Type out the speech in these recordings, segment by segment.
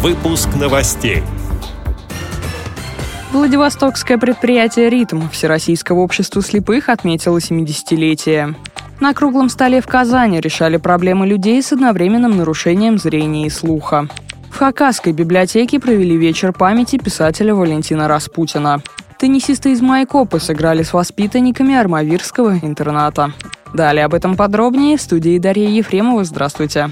Выпуск новостей. Владивостокское предприятие «Ритм» Всероссийского общества слепых отметило 70-летие. На круглом столе в Казани решали проблемы людей с одновременным нарушением зрения и слуха. В Хакасской библиотеке провели вечер памяти писателя Валентина Распутина. Теннисисты из Майкопы сыграли с воспитанниками Армавирского интерната. Далее об этом подробнее в студии Дарья Ефремова. Здравствуйте.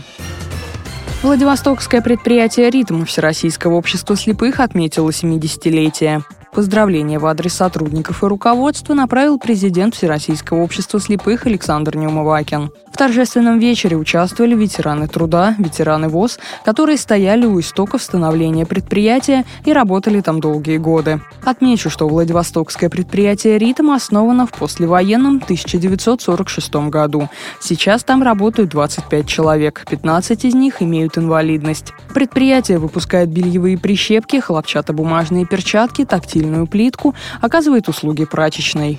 Владивостокское предприятие «Ритм» Всероссийского общества слепых отметило 70-летие. Поздравления в адрес сотрудников и руководства направил президент Всероссийского общества слепых Александр Неумывакин. В торжественном вечере участвовали ветераны труда, ветераны ВОЗ, которые стояли у истоков становления предприятия и работали там долгие годы. Отмечу, что Владивостокское предприятие «Ритм» основано в послевоенном 1946 году. Сейчас там работают 25 человек, 15 из них имеют инвалидность. Предприятие выпускает бельевые прищепки, хлопчатобумажные перчатки, тактильные строительную плитку, оказывает услуги прачечной.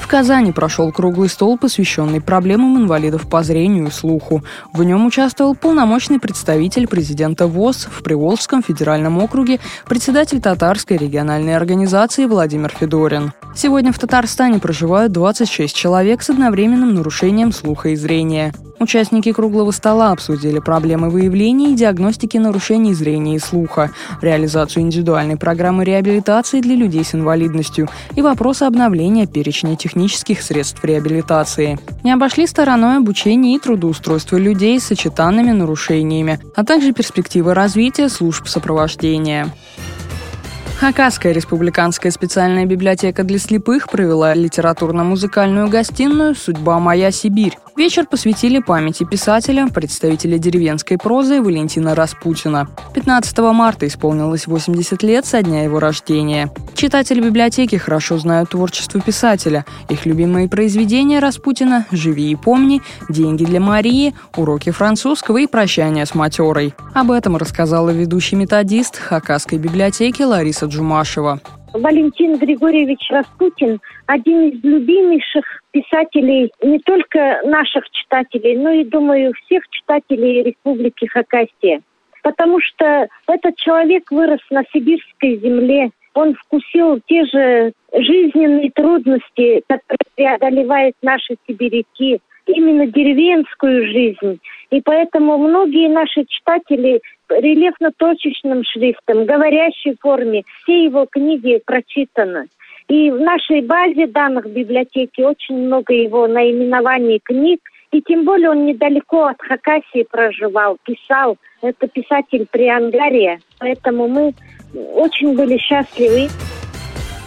В Казани прошел круглый стол, посвященный проблемам инвалидов по зрению и слуху. В нем участвовал полномочный представитель президента ВОЗ в Приволжском федеральном округе, председатель татарской региональной организации Владимир Федорин. Сегодня в Татарстане проживают 26 человек с одновременным нарушением слуха и зрения. Участники круглого стола обсудили проблемы выявления и диагностики нарушений зрения и слуха, реализацию индивидуальной программы реабилитации для людей с инвалидностью и вопросы обновления перечня технических средств реабилитации. Не обошли стороной обучение и трудоустройство людей с сочетанными нарушениями, а также перспективы развития служб сопровождения. Хакасская республиканская специальная библиотека для слепых провела литературно-музыкальную гостиную «Судьба моя Сибирь». Вечер посвятили памяти писателя, представителя деревенской прозы Валентина Распутина. 15 марта исполнилось 80 лет со дня его рождения. Читатели библиотеки хорошо знают творчество писателя. Их любимые произведения Распутина «Живи и помни», «Деньги для Марии», «Уроки французского» и «Прощание с матерой». Об этом рассказала ведущий методист Хакасской библиотеки Лариса Джумашева. Валентин Григорьевич Распутин – один из любимейших писателей не только наших читателей, но и, думаю, всех читателей Республики Хакасия. Потому что этот человек вырос на сибирской земле, он вкусил те же жизненные трудности, которые преодолевают наши сибиряки, именно деревенскую жизнь. И поэтому многие наши читатели рельефно-точечным шрифтом, говорящей форме, все его книги прочитаны. И в нашей базе данных библиотеки очень много его наименований книг, и тем более он недалеко от Хакасии проживал, писал. Это писатель Приангария. Поэтому мы очень были счастливы.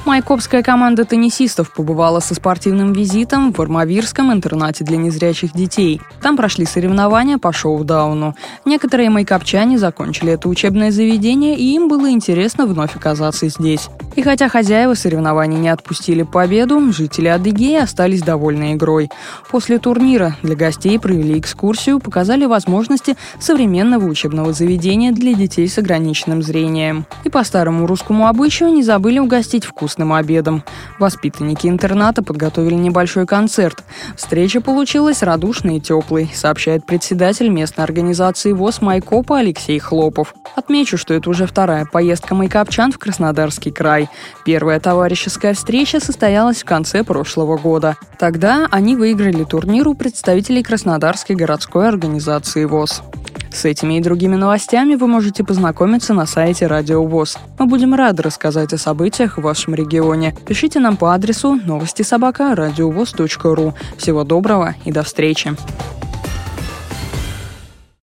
Майкопская команда теннисистов побывала со спортивным визитом в Армавирском интернате для незрячих детей. Там прошли соревнования по шоу-дауну. Некоторые майкопчане закончили это учебное заведение, и им было интересно вновь оказаться здесь. И хотя хозяева соревнований не отпустили победу, жители Адыгеи остались довольны игрой. После турнира для гостей провели экскурсию, показали возможности современного учебного заведения для детей с ограниченным зрением. И по старому русскому обычаю не забыли угостить вкусным обедом. Воспитанники интерната подготовили небольшой концерт. Встреча получилась радушной и теплой, сообщает председатель местной организации ВОЗ Майкопа Алексей Хлопов. Отмечу, что это уже вторая поездка майкопчан в Краснодарский край. Первая товарищеская встреча состоялась в конце прошлого года. Тогда они выиграли турнир у представителей Краснодарской городской организации ВОЗ. С этими и другими новостями вы можете познакомиться на сайте Радио ВОЗ. Мы будем рады рассказать о событиях в вашем регионе. Пишите нам по адресу новости собака ру. Всего доброго и до встречи!